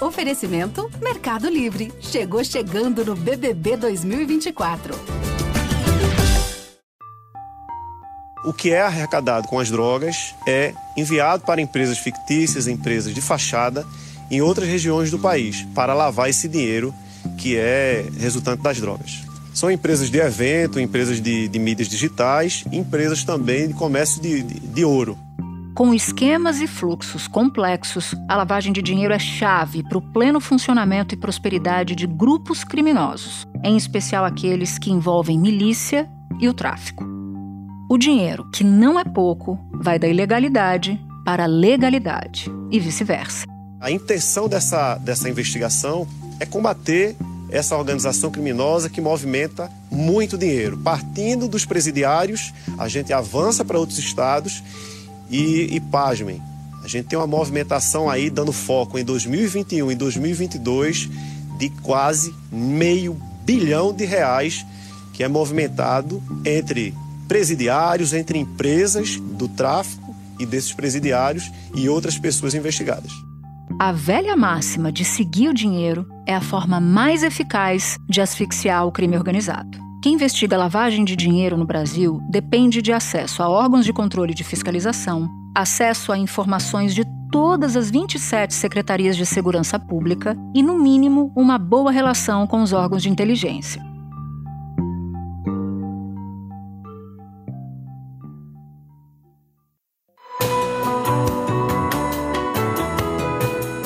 Oferecimento Mercado Livre. Chegou chegando no BBB 2024. O que é arrecadado com as drogas é enviado para empresas fictícias, empresas de fachada, em outras regiões do país, para lavar esse dinheiro que é resultante das drogas. São empresas de evento, empresas de, de mídias digitais, empresas também de comércio de, de, de ouro. Com esquemas e fluxos complexos, a lavagem de dinheiro é chave para o pleno funcionamento e prosperidade de grupos criminosos, em especial aqueles que envolvem milícia e o tráfico. O dinheiro, que não é pouco, vai da ilegalidade para a legalidade e vice-versa. A intenção dessa, dessa investigação é combater essa organização criminosa que movimenta muito dinheiro. Partindo dos presidiários, a gente avança para outros estados e, e pasmem, a gente tem uma movimentação aí dando foco em 2021 e 2022 de quase meio bilhão de reais que é movimentado entre presidiários, entre empresas do tráfico e desses presidiários e outras pessoas investigadas. A velha máxima de seguir o dinheiro é a forma mais eficaz de asfixiar o crime organizado. Quem investiga lavagem de dinheiro no Brasil depende de acesso a órgãos de controle de fiscalização, acesso a informações de todas as 27 secretarias de segurança pública e, no mínimo, uma boa relação com os órgãos de inteligência.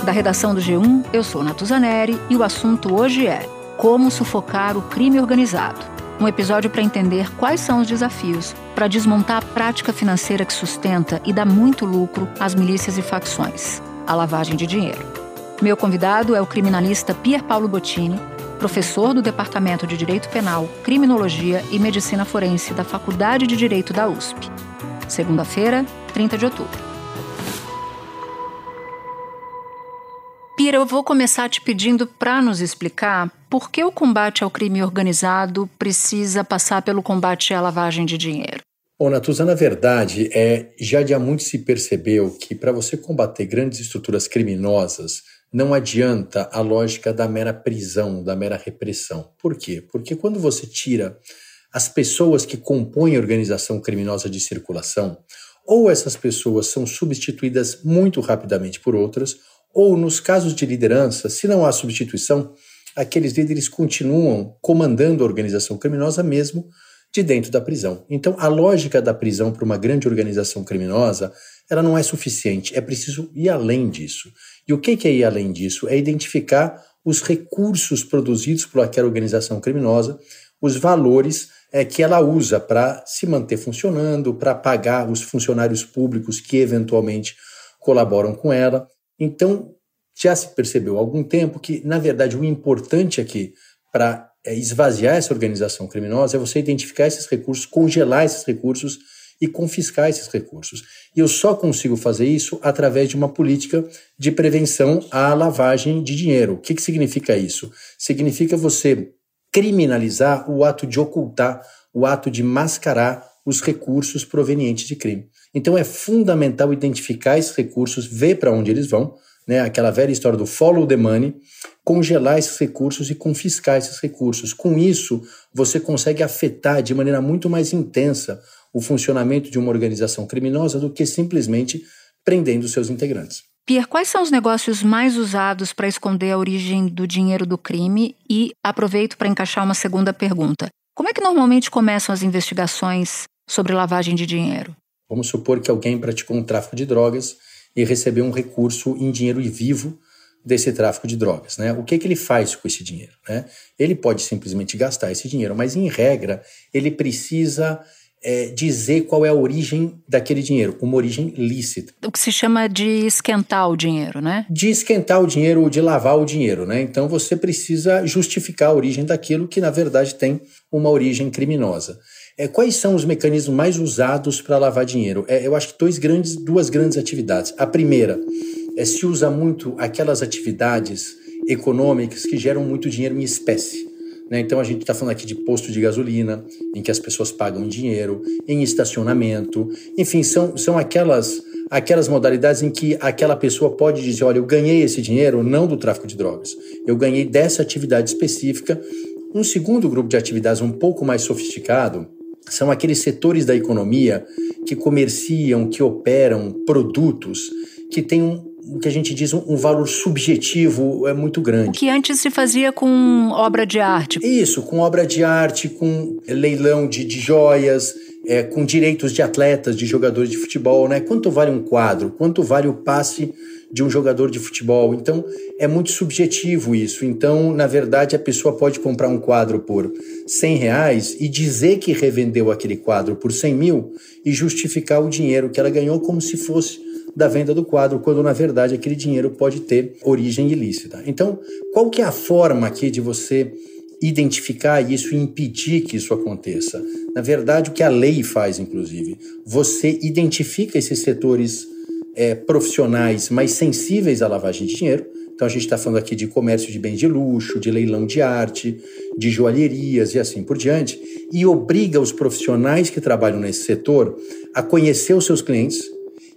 Da redação do G1, eu sou Natuzaneri e o assunto hoje é Como sufocar o crime organizado. Um episódio para entender quais são os desafios para desmontar a prática financeira que sustenta e dá muito lucro às milícias e facções a lavagem de dinheiro. Meu convidado é o criminalista Pier Paulo Bottini, professor do Departamento de Direito Penal, Criminologia e Medicina Forense da Faculdade de Direito da USP. Segunda-feira, 30 de outubro. Pira, eu vou começar te pedindo para nos explicar por que o combate ao crime organizado precisa passar pelo combate à lavagem de dinheiro. Bom, Natuza, na verdade, é, já de há muito se percebeu que para você combater grandes estruturas criminosas, não adianta a lógica da mera prisão, da mera repressão. Por quê? Porque quando você tira as pessoas que compõem a organização criminosa de circulação, ou essas pessoas são substituídas muito rapidamente por outras, ou, nos casos de liderança, se não há substituição, aqueles líderes continuam comandando a organização criminosa mesmo de dentro da prisão. Então, a lógica da prisão para uma grande organização criminosa, ela não é suficiente, é preciso ir além disso. E o que é ir além disso? É identificar os recursos produzidos por aquela organização criminosa, os valores é, que ela usa para se manter funcionando, para pagar os funcionários públicos que eventualmente colaboram com ela, então, já se percebeu há algum tempo que, na verdade, o importante aqui para é, esvaziar essa organização criminosa é você identificar esses recursos, congelar esses recursos e confiscar esses recursos. E eu só consigo fazer isso através de uma política de prevenção à lavagem de dinheiro. O que, que significa isso? Significa você criminalizar o ato de ocultar, o ato de mascarar os recursos provenientes de crime. Então é fundamental identificar esses recursos, ver para onde eles vão, né? aquela velha história do follow the money, congelar esses recursos e confiscar esses recursos. Com isso, você consegue afetar de maneira muito mais intensa o funcionamento de uma organização criminosa do que simplesmente prendendo seus integrantes. Pierre, quais são os negócios mais usados para esconder a origem do dinheiro do crime? E aproveito para encaixar uma segunda pergunta. Como é que normalmente começam as investigações sobre lavagem de dinheiro? Vamos supor que alguém praticou um tráfico de drogas e recebeu um recurso em dinheiro vivo desse tráfico de drogas. Né? O que, que ele faz com esse dinheiro? Né? Ele pode simplesmente gastar esse dinheiro, mas em regra ele precisa é, dizer qual é a origem daquele dinheiro, uma origem lícita. O que se chama de esquentar o dinheiro, né? De esquentar o dinheiro ou de lavar o dinheiro, né? Então você precisa justificar a origem daquilo que na verdade tem uma origem criminosa. É, quais são os mecanismos mais usados para lavar dinheiro? É, eu acho que dois grandes, duas grandes atividades. A primeira é se usa muito aquelas atividades econômicas que geram muito dinheiro em espécie. Né? Então a gente está falando aqui de posto de gasolina, em que as pessoas pagam dinheiro, em estacionamento, enfim, são, são aquelas, aquelas modalidades em que aquela pessoa pode dizer: olha, eu ganhei esse dinheiro não do tráfico de drogas, eu ganhei dessa atividade específica. Um segundo grupo de atividades um pouco mais sofisticado são aqueles setores da economia que comerciam, que operam produtos que têm um, o que a gente diz um, valor subjetivo é muito grande. O que antes se fazia com obra de arte. Isso, com obra de arte, com leilão de, de joias, é, com direitos de atletas, de jogadores de futebol, né? Quanto vale um quadro? Quanto vale o passe de um jogador de futebol? Então, é muito subjetivo isso. Então, na verdade, a pessoa pode comprar um quadro por 100 reais e dizer que revendeu aquele quadro por 100 mil e justificar o dinheiro que ela ganhou como se fosse da venda do quadro, quando na verdade aquele dinheiro pode ter origem ilícita. Então, qual que é a forma aqui de você identificar isso e impedir que isso aconteça? Na verdade, o que a lei faz, inclusive, você identifica esses setores é, profissionais mais sensíveis à lavagem de dinheiro. Então, a gente está falando aqui de comércio de bens de luxo, de leilão de arte, de joalherias e assim por diante, e obriga os profissionais que trabalham nesse setor a conhecer os seus clientes,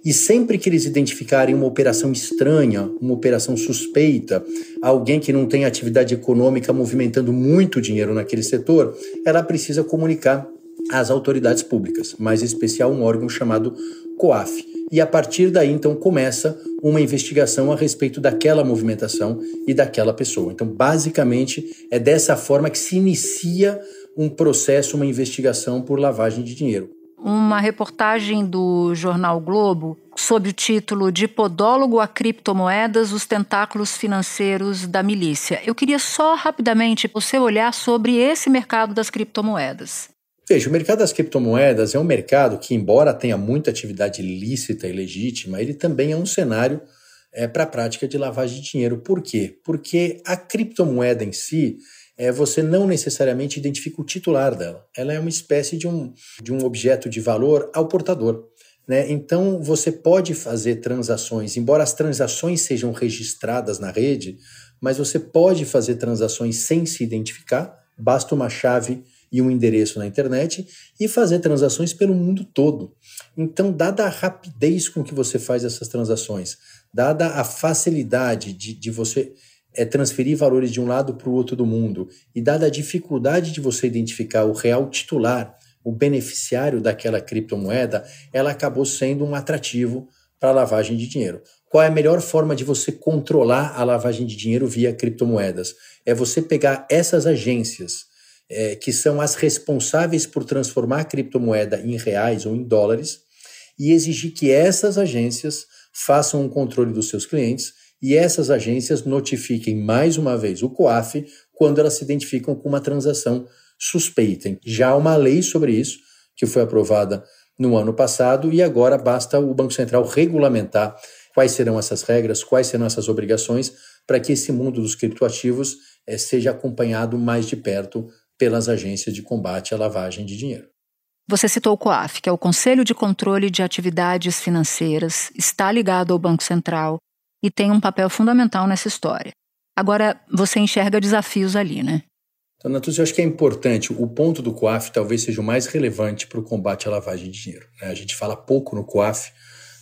e sempre que eles identificarem uma operação estranha, uma operação suspeita, alguém que não tem atividade econômica movimentando muito dinheiro naquele setor, ela precisa comunicar às autoridades públicas, mais em especial um órgão chamado COAF. E a partir daí, então, começa uma investigação a respeito daquela movimentação e daquela pessoa. Então, basicamente, é dessa forma que se inicia um processo, uma investigação por lavagem de dinheiro uma reportagem do jornal Globo sob o título de Podólogo a criptomoedas, os tentáculos financeiros da milícia. Eu queria só rapidamente você olhar sobre esse mercado das criptomoedas. Veja, o mercado das criptomoedas é um mercado que, embora tenha muita atividade lícita e legítima, ele também é um cenário é, para a prática de lavagem de dinheiro. Por quê? Porque a criptomoeda em si é, você não necessariamente identifica o titular dela. Ela é uma espécie de um, de um objeto de valor ao portador. Né? Então, você pode fazer transações, embora as transações sejam registradas na rede, mas você pode fazer transações sem se identificar, basta uma chave e um endereço na internet e fazer transações pelo mundo todo. Então, dada a rapidez com que você faz essas transações, dada a facilidade de, de você é transferir valores de um lado para o outro do mundo, e dada a dificuldade de você identificar o real titular, o beneficiário daquela criptomoeda, ela acabou sendo um atrativo para a lavagem de dinheiro. Qual é a melhor forma de você controlar a lavagem de dinheiro via criptomoedas? É você pegar essas agências, é, que são as responsáveis por transformar a criptomoeda em reais ou em dólares, e exigir que essas agências façam um controle dos seus clientes e essas agências notifiquem mais uma vez o COAF quando elas se identificam com uma transação suspeita. Já há uma lei sobre isso, que foi aprovada no ano passado, e agora basta o Banco Central regulamentar quais serão essas regras, quais serão essas obrigações, para que esse mundo dos criptoativos é, seja acompanhado mais de perto pelas agências de combate à lavagem de dinheiro. Você citou o COAF, que é o Conselho de Controle de Atividades Financeiras, está ligado ao Banco Central e tem um papel fundamental nessa história. Agora, você enxerga desafios ali, né? Então, Natuz, eu acho que é importante. O ponto do COAF talvez seja o mais relevante para o combate à lavagem de dinheiro. Né? A gente fala pouco no COAF,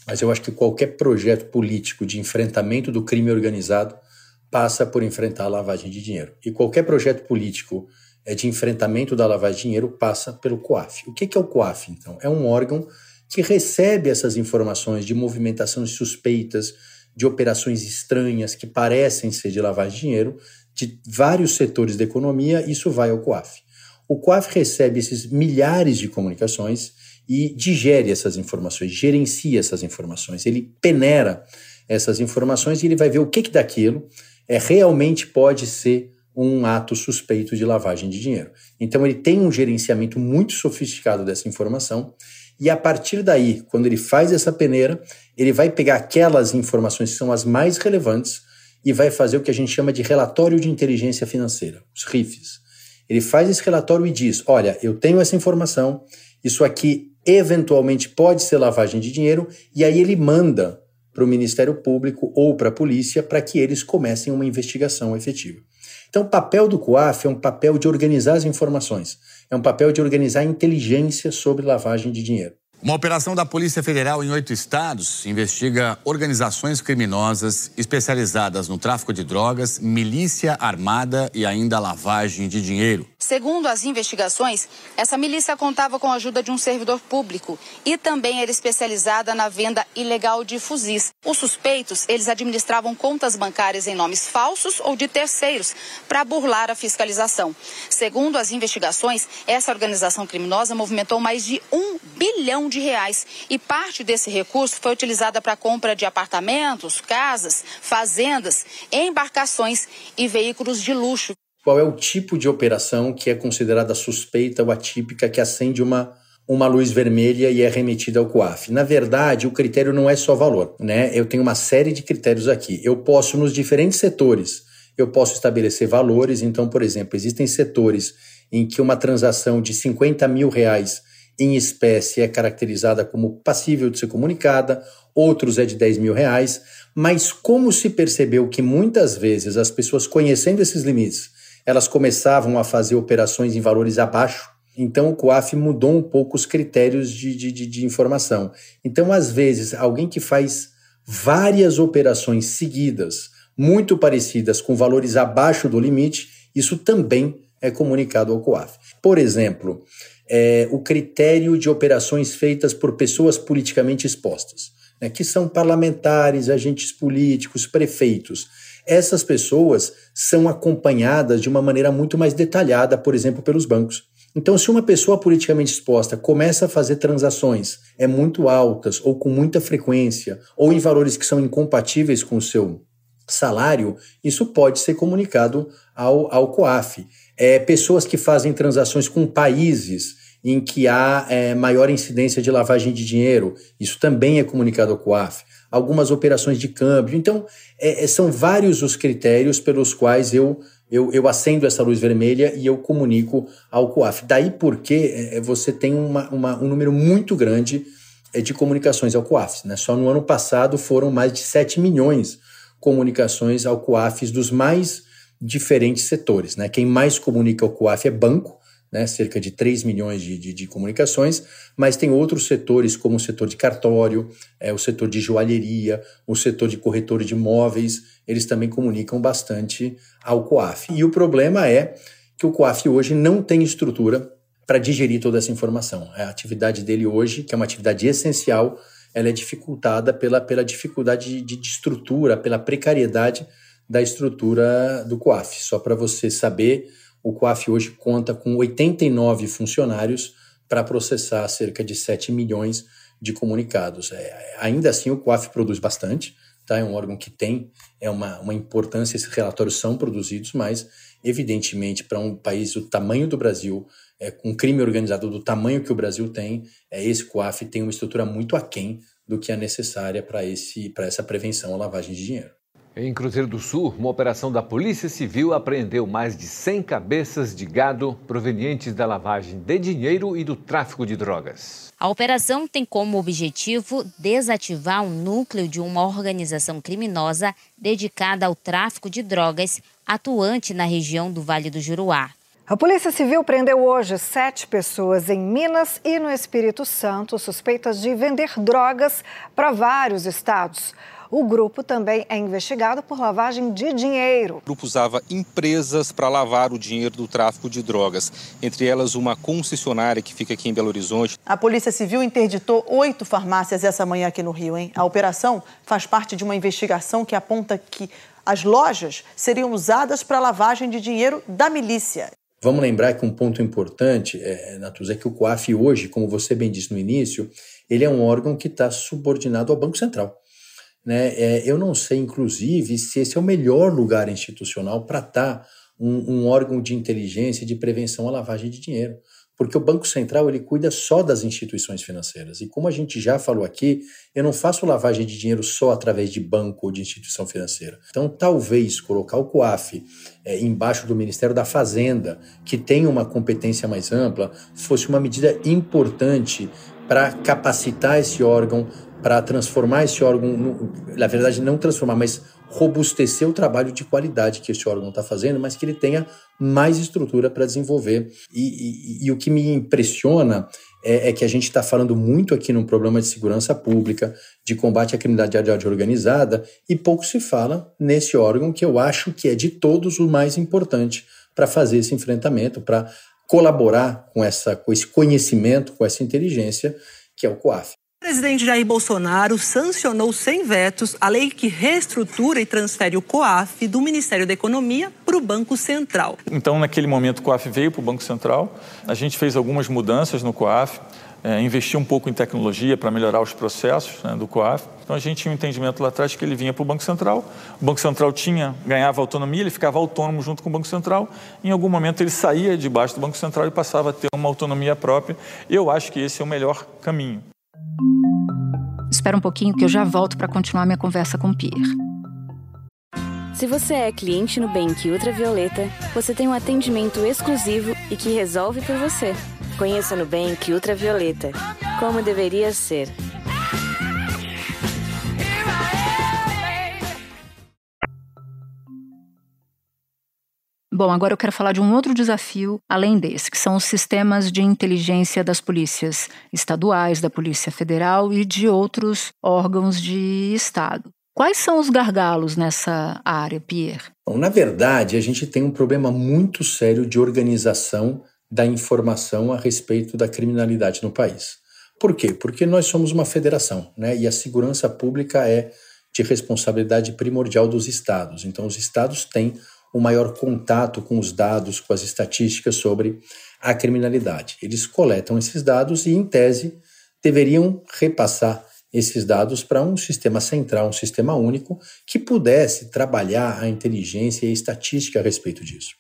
mas eu acho que qualquer projeto político de enfrentamento do crime organizado passa por enfrentar a lavagem de dinheiro. E qualquer projeto político de enfrentamento da lavagem de dinheiro passa pelo COAF. O que é o COAF, então? É um órgão que recebe essas informações de movimentações suspeitas, de operações estranhas que parecem ser de lavagem de dinheiro de vários setores da economia, isso vai ao COAF. O COAF recebe esses milhares de comunicações e digere essas informações, gerencia essas informações, ele peneira essas informações e ele vai ver o que, que daquilo é realmente pode ser um ato suspeito de lavagem de dinheiro. Então ele tem um gerenciamento muito sofisticado dessa informação e a partir daí, quando ele faz essa peneira, ele vai pegar aquelas informações que são as mais relevantes e vai fazer o que a gente chama de relatório de inteligência financeira, os RIFs. Ele faz esse relatório e diz: olha, eu tenho essa informação, isso aqui eventualmente pode ser lavagem de dinheiro, e aí ele manda para o Ministério Público ou para a polícia para que eles comecem uma investigação efetiva. Então, o papel do COAF é um papel de organizar as informações, é um papel de organizar a inteligência sobre lavagem de dinheiro. Uma operação da Polícia Federal em oito estados investiga organizações criminosas especializadas no tráfico de drogas, milícia armada e ainda lavagem de dinheiro. Segundo as investigações, essa milícia contava com a ajuda de um servidor público e também era especializada na venda ilegal de fuzis. Os suspeitos, eles administravam contas bancárias em nomes falsos ou de terceiros para burlar a fiscalização. Segundo as investigações, essa organização criminosa movimentou mais de um de reais e parte desse recurso foi utilizada para a compra de apartamentos, casas, fazendas, embarcações e veículos de luxo qual é o tipo de operação que é considerada suspeita ou atípica que acende uma, uma luz vermelha e é remetida ao COAF. Na verdade, o critério não é só valor, né? Eu tenho uma série de critérios aqui. Eu posso, nos diferentes setores, eu posso estabelecer valores. Então, por exemplo, existem setores em que uma transação de 50 mil reais em espécie é caracterizada como passível de ser comunicada, outros é de 10 mil reais, mas como se percebeu que muitas vezes as pessoas conhecendo esses limites elas começavam a fazer operações em valores abaixo. Então, o COAF mudou um pouco os critérios de, de, de, de informação. Então, às vezes, alguém que faz várias operações seguidas, muito parecidas, com valores abaixo do limite, isso também é comunicado ao COAF. Por exemplo, é, o critério de operações feitas por pessoas politicamente expostas, né, que são parlamentares, agentes políticos, prefeitos essas pessoas são acompanhadas de uma maneira muito mais detalhada, por exemplo, pelos bancos. Então, se uma pessoa politicamente exposta começa a fazer transações é muito altas ou com muita frequência ou em valores que são incompatíveis com o seu salário, isso pode ser comunicado ao, ao COAF. É, pessoas que fazem transações com países em que há é, maior incidência de lavagem de dinheiro, isso também é comunicado ao COAF algumas operações de câmbio. Então, é, é, são vários os critérios pelos quais eu, eu, eu acendo essa luz vermelha e eu comunico ao COAF. Daí porque é, é, você tem uma, uma, um número muito grande de comunicações ao COAF. Né? Só no ano passado foram mais de 7 milhões comunicações ao COAF dos mais diferentes setores. Né? Quem mais comunica ao COAF é banco, né, cerca de 3 milhões de, de, de, comunicações, mas tem outros setores, como o setor de cartório, é, o setor de joalheria, o setor de corretor de imóveis, eles também comunicam bastante ao COAF. E o problema é que o COAF hoje não tem estrutura para digerir toda essa informação. A atividade dele hoje, que é uma atividade essencial, ela é dificultada pela, pela dificuldade de, de estrutura, pela precariedade da estrutura do COAF. Só para você saber, o COAF hoje conta com 89 funcionários para processar cerca de 7 milhões de comunicados. É, ainda assim, o COAF produz bastante, tá? é um órgão que tem é uma, uma importância, esses relatórios são produzidos, mas, evidentemente, para um país do tamanho do Brasil, é, com crime organizado do tamanho que o Brasil tem, é, esse COAF tem uma estrutura muito aquém do que é necessária para essa prevenção à lavagem de dinheiro. Em Cruzeiro do Sul, uma operação da Polícia Civil apreendeu mais de 100 cabeças de gado provenientes da lavagem de dinheiro e do tráfico de drogas. A operação tem como objetivo desativar um núcleo de uma organização criminosa dedicada ao tráfico de drogas, atuante na região do Vale do Juruá. A Polícia Civil prendeu hoje sete pessoas em Minas e no Espírito Santo suspeitas de vender drogas para vários estados. O grupo também é investigado por lavagem de dinheiro. O grupo usava empresas para lavar o dinheiro do tráfico de drogas, entre elas uma concessionária que fica aqui em Belo Horizonte. A Polícia Civil interditou oito farmácias essa manhã aqui no Rio. Hein? A operação faz parte de uma investigação que aponta que as lojas seriam usadas para lavagem de dinheiro da milícia. Vamos lembrar que um ponto importante, é, Natuza, é que o COAF hoje, como você bem disse no início, ele é um órgão que está subordinado ao Banco Central. Né? É, eu não sei, inclusive, se esse é o melhor lugar institucional para estar tá um, um, órgão de inteligência de prevenção à lavagem de dinheiro. Porque o Banco Central ele cuida só das instituições financeiras. E como a gente já falou aqui, eu não faço lavagem de dinheiro só através de banco ou de instituição financeira. Então, talvez colocar o COAF é, embaixo do Ministério da Fazenda, que tem uma competência mais ampla, fosse uma medida importante para capacitar esse órgão para transformar esse órgão, no, na verdade não transformar, mas robustecer o trabalho de qualidade que esse órgão está fazendo, mas que ele tenha mais estrutura para desenvolver. E, e, e, o que me impressiona é, é que a gente está falando muito aqui num problema de segurança pública, de combate à criminalidade organizada, e pouco se fala nesse órgão que eu acho que é de todos o mais importante para fazer esse enfrentamento, para colaborar com, essa, com esse conhecimento, com essa inteligência, que é o COAF. O presidente Jair Bolsonaro sancionou sem vetos a lei que reestrutura e transfere o COAF do Ministério da Economia para o Banco Central. Então, naquele momento, o COAF veio para o Banco Central. A gente fez algumas mudanças no COAF, é, investiu um pouco em tecnologia para melhorar os processos né, do COAF. Então, a gente tinha um entendimento lá atrás que ele vinha para o Banco Central. O Banco Central tinha, ganhava autonomia, ele ficava autônomo junto com o Banco Central. Em algum momento, ele saía debaixo do Banco Central e passava a ter uma autonomia própria. Eu acho que esse é o melhor caminho. Espera um pouquinho que eu já volto para continuar minha conversa com o Pierre. Se você é cliente no Bank Ultravioleta, você tem um atendimento exclusivo e que resolve por você. Conheça no Bank Ultravioleta. Como deveria ser. Bom, agora eu quero falar de um outro desafio além desse, que são os sistemas de inteligência das polícias estaduais, da Polícia Federal e de outros órgãos de Estado. Quais são os gargalos nessa área, Pierre? Bom, na verdade, a gente tem um problema muito sério de organização da informação a respeito da criminalidade no país. Por quê? Porque nós somos uma federação, né? E a segurança pública é de responsabilidade primordial dos estados. Então, os estados têm o maior contato com os dados, com as estatísticas sobre a criminalidade. Eles coletam esses dados e, em tese, deveriam repassar esses dados para um sistema central, um sistema único, que pudesse trabalhar a inteligência e a estatística a respeito disso.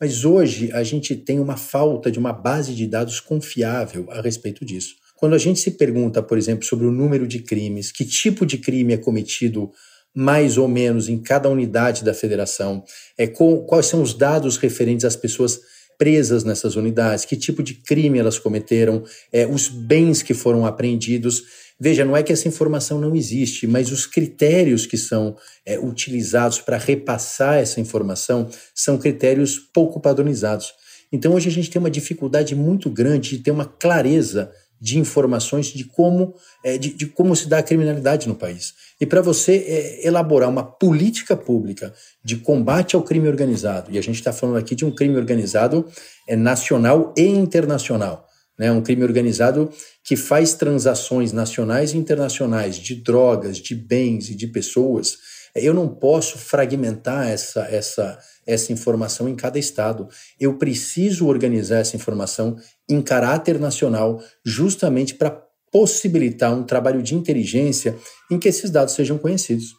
Mas hoje a gente tem uma falta de uma base de dados confiável a respeito disso. Quando a gente se pergunta, por exemplo, sobre o número de crimes, que tipo de crime é cometido mais ou menos em cada unidade da federação, é, com, quais são os dados referentes às pessoas presas nessas unidades, que tipo de crime elas cometeram, é, os bens que foram apreendidos. Veja, não é que essa informação não existe, mas os critérios que são é, utilizados para repassar essa informação são critérios pouco padronizados. Então, hoje a gente tem uma dificuldade muito grande de ter uma clareza de informações de como, é, de, de, como se dá a criminalidade no país. E para você é, elaborar uma política pública de combate ao crime organizado, e a gente está falando aqui de um crime organizado é, nacional e internacional, né? um crime organizado que faz transações nacionais e internacionais de drogas, de bens e de pessoas, eu não posso fragmentar essa, essa, essa informação em cada estado. Eu preciso organizar essa informação em caráter nacional, justamente para possibilitar um trabalho de inteligência em que esses dados sejam conhecidos.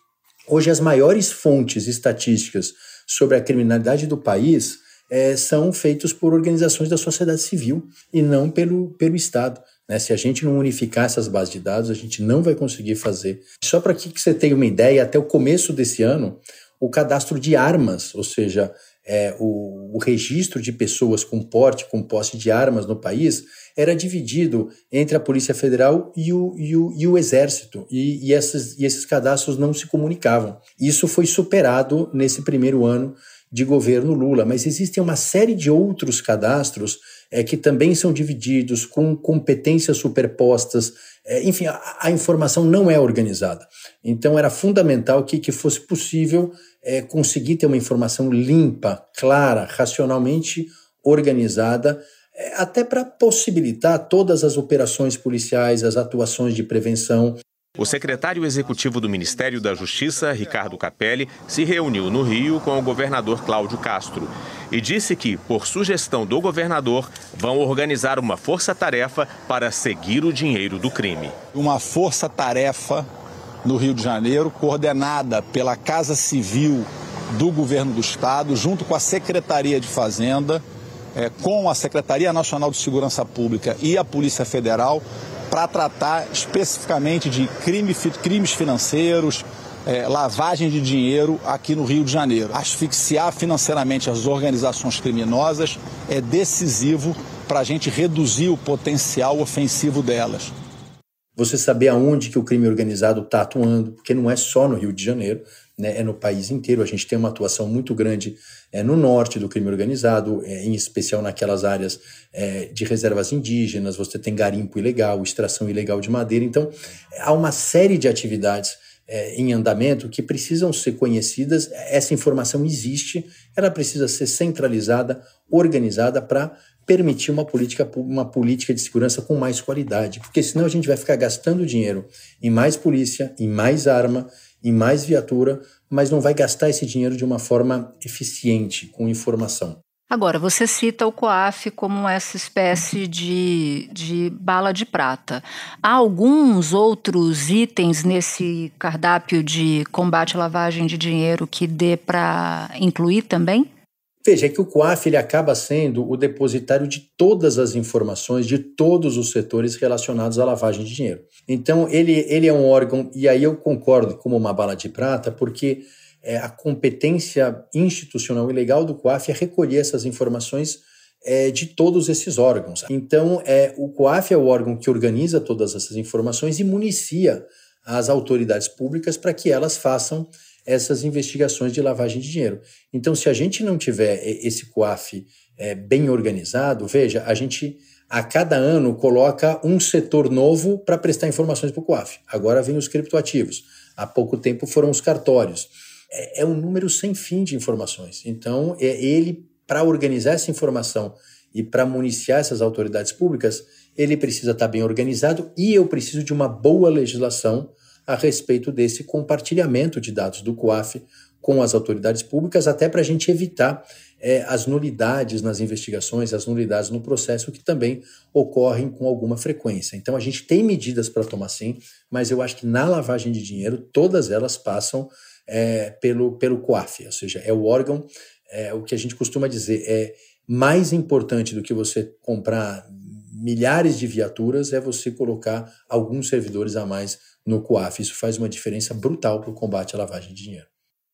Hoje, as maiores fontes estatísticas sobre a criminalidade do país é, são feitos por organizações da sociedade civil e não pelo, pelo Estado. Né? Se a gente não unificar essas bases de dados, a gente não vai conseguir fazer. Só para que, que você tenha uma ideia, até o começo desse ano, o cadastro de armas, ou seja, é, o, o, registro de pessoas com porte, com posse de armas no país, era dividido entre a Polícia Federal e o, e o, e o Exército, e, e, esses, e esses cadastros não se comunicavam. Isso foi superado nesse primeiro ano de governo Lula, mas existem uma série de outros cadastros é, que também são divididos com competências superpostas. É, enfim, a, a, informação não é organizada. Então, era fundamental que, que fosse possível é, conseguir ter uma informação limpa, clara, racionalmente organizada, é, até para possibilitar todas as operações policiais, as atuações de prevenção o secretário executivo do Ministério da Justiça, Ricardo Capelli, se reuniu no Rio com o governador Cláudio Castro e disse que, por sugestão do governador, vão organizar uma força-tarefa para seguir o dinheiro do crime. Uma força-tarefa no Rio de Janeiro, coordenada pela Casa Civil do Governo do Estado, junto com a Secretaria de Fazenda, é, com a Secretaria Nacional de Segurança Pública e a Polícia Federal, para tratar especificamente de crime, crimes financeiros, é, lavagem de dinheiro aqui no Rio de Janeiro. Asfixiar financeiramente as organizações criminosas é decisivo para a gente reduzir o potencial ofensivo delas. Você saber aonde que o crime organizado está atuando, porque não é só no Rio de Janeiro, né, é no país inteiro. A gente tem uma atuação muito grande é, no norte do crime organizado, é, em especial naquelas áreas é, de reservas indígenas, você tem garimpo ilegal, extração ilegal de madeira. Então, há uma série de atividades é, em andamento que precisam ser conhecidas. Essa informação existe, ela precisa ser centralizada, organizada para permitir uma política, uma política de segurança com mais qualidade, porque senão a gente vai ficar gastando dinheiro em mais polícia, em mais arma, em mais viatura, mas não vai gastar esse dinheiro de uma forma eficiente, com informação. Agora, você cita o COAF como essa espécie de, de bala de prata. Há alguns outros itens nesse cardápio de combate à lavagem de dinheiro que dê para incluir também? Veja, é que o COAF ele acaba sendo o depositário de todas as informações de todos os setores relacionados à lavagem de dinheiro. Então, ele, ele é um órgão, e aí eu concordo como uma bala de prata, porque é, a competência institucional e legal do COAF é recolher essas informações é, de todos esses órgãos. Então, é, o COAF é o órgão que organiza todas essas informações e municia as autoridades públicas para que elas façam essas investigações de lavagem de dinheiro. Então, se a gente não tiver esse COAF é, bem organizado, veja, a gente a cada ano coloca um setor novo para prestar informações para o COAF. Agora vem os criptoativos. Há pouco tempo foram os cartórios. É, é um número sem fim de informações. Então, é ele, para organizar essa informação e para municiar essas autoridades públicas, ele precisa estar tá bem organizado e eu preciso de uma boa legislação a respeito desse compartilhamento de dados do COAF com as autoridades públicas, até para a gente evitar é, as nulidades nas investigações, as nulidades no processo, que também ocorrem com alguma frequência. Então, a gente tem medidas para tomar sim, mas eu acho que na lavagem de dinheiro, todas elas passam é, pelo, pelo COAF, ou seja, é o órgão, é, o que a gente costuma dizer, é mais importante do que você comprar milhares de viaturas é você colocar alguns servidores a mais no COAF. Isso faz uma diferença brutal para o combate à lavagem de dinheiro.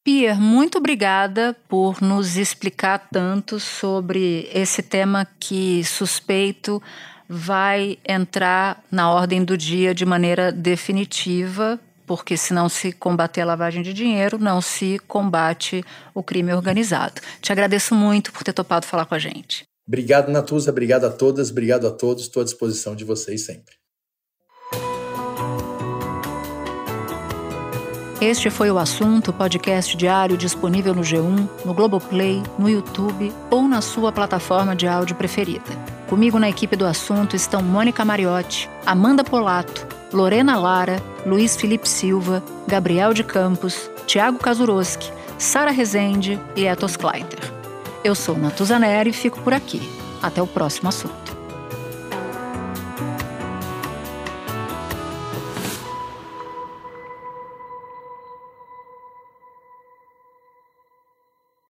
Pierre, muito obrigada por nos explicar tanto sobre esse tema que suspeito vai entrar na ordem do dia de maneira definitiva, porque se não se combater a lavagem de dinheiro, não se combate o crime organizado. Te agradeço muito por ter topado falar com a gente. Obrigado, Natuza. Obrigado a todas, obrigado a todos. Estou à disposição de vocês sempre. Este foi o assunto, podcast diário disponível no G1, no Globoplay, no YouTube ou na sua plataforma de áudio preferida. Comigo na equipe do assunto estão Mônica Mariotti, Amanda Polato, Lorena Lara, Luiz Felipe Silva, Gabriel de Campos, Tiago Kazuroski, Sara Rezende e Etos Kleiter. Eu sou Natuzaneri e fico por aqui. Até o próximo assunto.